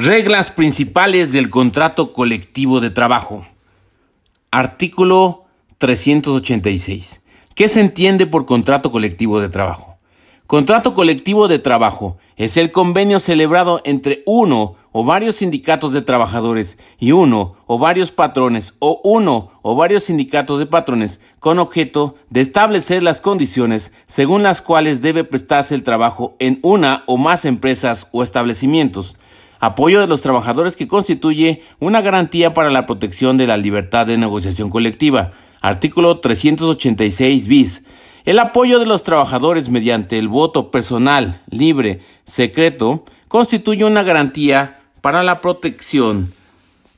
Reglas principales del contrato colectivo de trabajo. Artículo 386. ¿Qué se entiende por contrato colectivo de trabajo? Contrato colectivo de trabajo es el convenio celebrado entre uno o varios sindicatos de trabajadores y uno o varios patrones o uno o varios sindicatos de patrones con objeto de establecer las condiciones según las cuales debe prestarse el trabajo en una o más empresas o establecimientos apoyo de los trabajadores que constituye una garantía para la protección de la libertad de negociación colectiva. Artículo 386 bis. El apoyo de los trabajadores mediante el voto personal, libre, secreto, constituye una garantía para la protección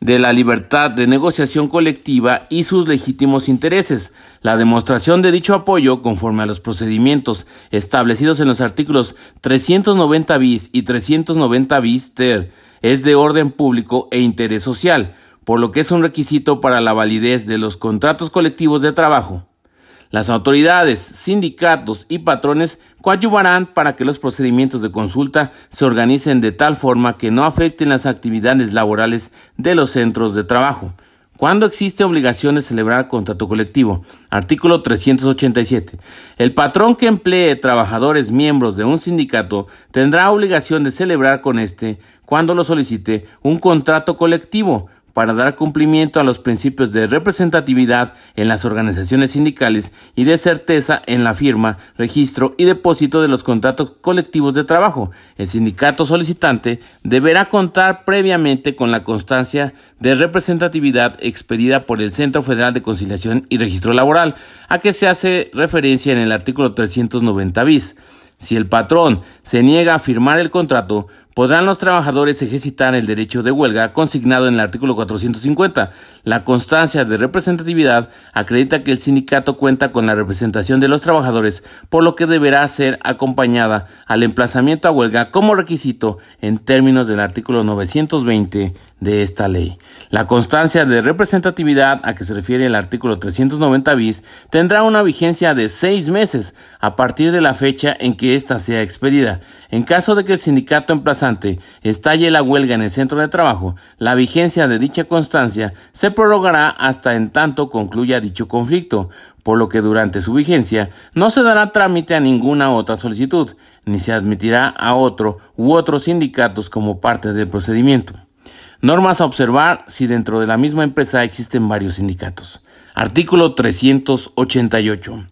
de la libertad de negociación colectiva y sus legítimos intereses. La demostración de dicho apoyo, conforme a los procedimientos establecidos en los artículos 390 bis y 390 bis ter, es de orden público e interés social, por lo que es un requisito para la validez de los contratos colectivos de trabajo. Las autoridades, sindicatos y patrones coadyuvarán para que los procedimientos de consulta se organicen de tal forma que no afecten las actividades laborales de los centros de trabajo. ¿Cuándo existe obligación de celebrar contrato colectivo? Artículo 387. El patrón que emplee trabajadores miembros de un sindicato tendrá obligación de celebrar con este, cuando lo solicite, un contrato colectivo para dar cumplimiento a los principios de representatividad en las organizaciones sindicales y de certeza en la firma, registro y depósito de los contratos colectivos de trabajo. El sindicato solicitante deberá contar previamente con la constancia de representatividad expedida por el Centro Federal de Conciliación y Registro Laboral, a que se hace referencia en el artículo 390 bis. Si el patrón se niega a firmar el contrato, podrán los trabajadores ejercitar el derecho de huelga consignado en el artículo 450. La constancia de representatividad acredita que el sindicato cuenta con la representación de los trabajadores, por lo que deberá ser acompañada al emplazamiento a huelga como requisito en términos del artículo 920 de esta ley. La constancia de representatividad a que se refiere el artículo 390 bis tendrá una vigencia de seis meses a partir de la fecha en que ésta sea expedida. En caso de que el sindicato emplazante estalle la huelga en el centro de trabajo, la vigencia de dicha constancia se prorrogará hasta en tanto concluya dicho conflicto, por lo que durante su vigencia no se dará trámite a ninguna otra solicitud, ni se admitirá a otro u otros sindicatos como parte del procedimiento. Normas a observar si dentro de la misma empresa existen varios sindicatos. Artículo 388.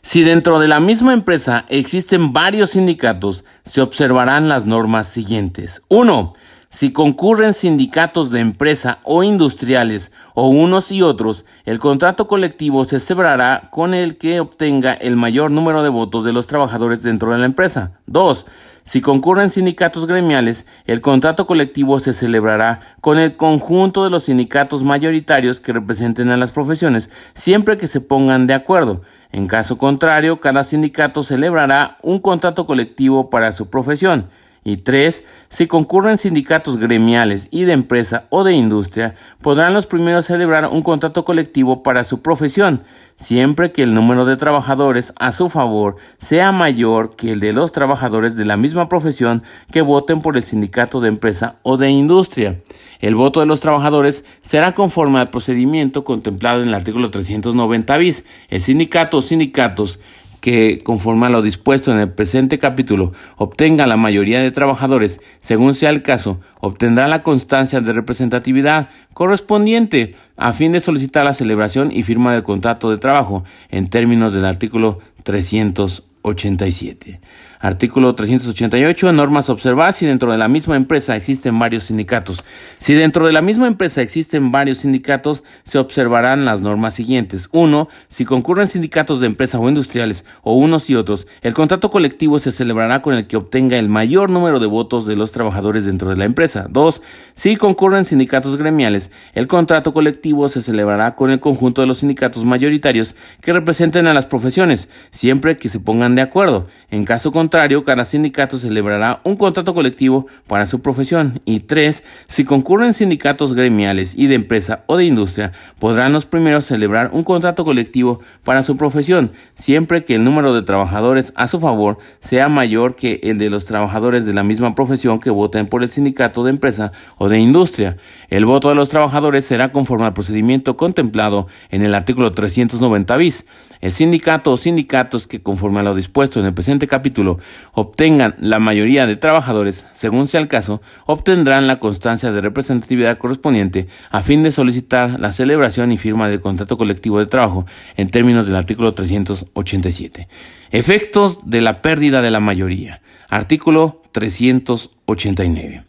Si dentro de la misma empresa existen varios sindicatos, se observarán las normas siguientes. 1. Si concurren sindicatos de empresa o industriales o unos y otros, el contrato colectivo se celebrará con el que obtenga el mayor número de votos de los trabajadores dentro de la empresa. 2. Si concurren sindicatos gremiales, el contrato colectivo se celebrará con el conjunto de los sindicatos mayoritarios que representen a las profesiones, siempre que se pongan de acuerdo. En caso contrario, cada sindicato celebrará un contrato colectivo para su profesión. Y tres, si concurren sindicatos gremiales y de empresa o de industria, podrán los primeros celebrar un contrato colectivo para su profesión, siempre que el número de trabajadores a su favor sea mayor que el de los trabajadores de la misma profesión que voten por el sindicato de empresa o de industria. El voto de los trabajadores será conforme al procedimiento contemplado en el artículo 390 bis. El sindicato o sindicatos que, conforme a lo dispuesto en el presente capítulo, obtenga la mayoría de trabajadores, según sea el caso, obtendrá la constancia de representatividad correspondiente a fin de solicitar la celebración y firma del contrato de trabajo en términos del artículo 387. Artículo 388. Normas observar si dentro de la misma empresa existen varios sindicatos. Si dentro de la misma empresa existen varios sindicatos, se observarán las normas siguientes. 1. Si concurren sindicatos de empresa o industriales, o unos y otros, el contrato colectivo se celebrará con el que obtenga el mayor número de votos de los trabajadores dentro de la empresa. 2. Si concurren sindicatos gremiales, el contrato colectivo se celebrará con el conjunto de los sindicatos mayoritarios que representen a las profesiones, siempre que se pongan de acuerdo. En caso contrario, contrario, cada sindicato celebrará un contrato colectivo para su profesión. Y tres, si concurren sindicatos gremiales y de empresa o de industria, podrán los primeros celebrar un contrato colectivo para su profesión, siempre que el número de trabajadores a su favor sea mayor que el de los trabajadores de la misma profesión que voten por el sindicato de empresa o de industria. El voto de los trabajadores será conforme al procedimiento contemplado en el artículo 390 bis. El sindicato o sindicatos que conforme a lo dispuesto en el presente capítulo obtengan la mayoría de trabajadores, según sea el caso, obtendrán la constancia de representatividad correspondiente a fin de solicitar la celebración y firma del contrato colectivo de trabajo en términos del artículo 387. Efectos de la pérdida de la mayoría. Artículo 389.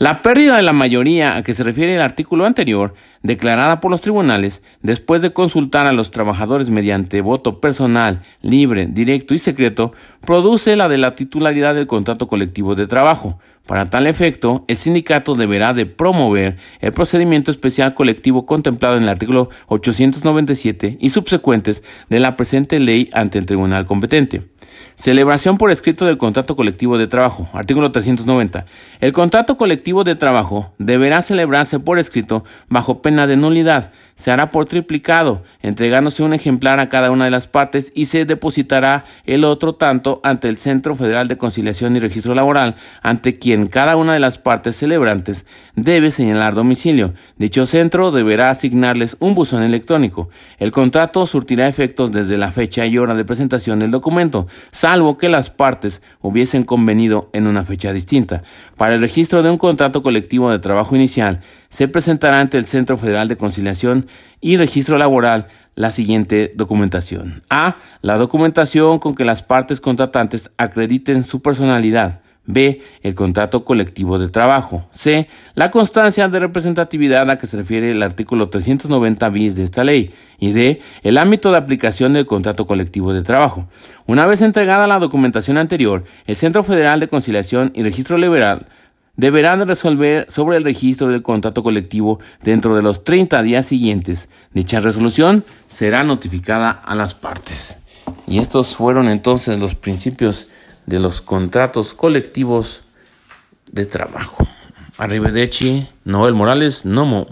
La pérdida de la mayoría a que se refiere el artículo anterior, declarada por los tribunales, después de consultar a los trabajadores mediante voto personal, libre, directo y secreto, produce la de la titularidad del contrato colectivo de trabajo. Para tal efecto, el sindicato deberá de promover el procedimiento especial colectivo contemplado en el artículo 897 y subsecuentes de la presente ley ante el tribunal competente. Celebración por escrito del contrato colectivo de trabajo. Artículo 390. El contrato colectivo de trabajo deberá celebrarse por escrito bajo pena de nulidad. Se hará por triplicado, entregándose un ejemplar a cada una de las partes y se depositará el otro tanto ante el Centro Federal de Conciliación y Registro Laboral, ante quien cada una de las partes celebrantes debe señalar domicilio. Dicho centro deberá asignarles un buzón electrónico. El contrato surtirá efectos desde la fecha y hora de presentación del documento, salvo que las partes hubiesen convenido en una fecha distinta. Para el registro de un contrato colectivo de trabajo inicial, se presentará ante el Centro Federal de Conciliación y Registro Laboral la siguiente documentación. A. La documentación con que las partes contratantes acrediten su personalidad. B. El contrato colectivo de trabajo. C. La constancia de representatividad a la que se refiere el artículo 390 bis de esta ley. Y D. El ámbito de aplicación del contrato colectivo de trabajo. Una vez entregada la documentación anterior, el Centro Federal de Conciliación y Registro Liberal deberán resolver sobre el registro del contrato colectivo dentro de los 30 días siguientes. Dicha resolución será notificada a las partes. Y estos fueron entonces los principios de los contratos colectivos de trabajo. Arrivederci, Noel Morales, Nomo.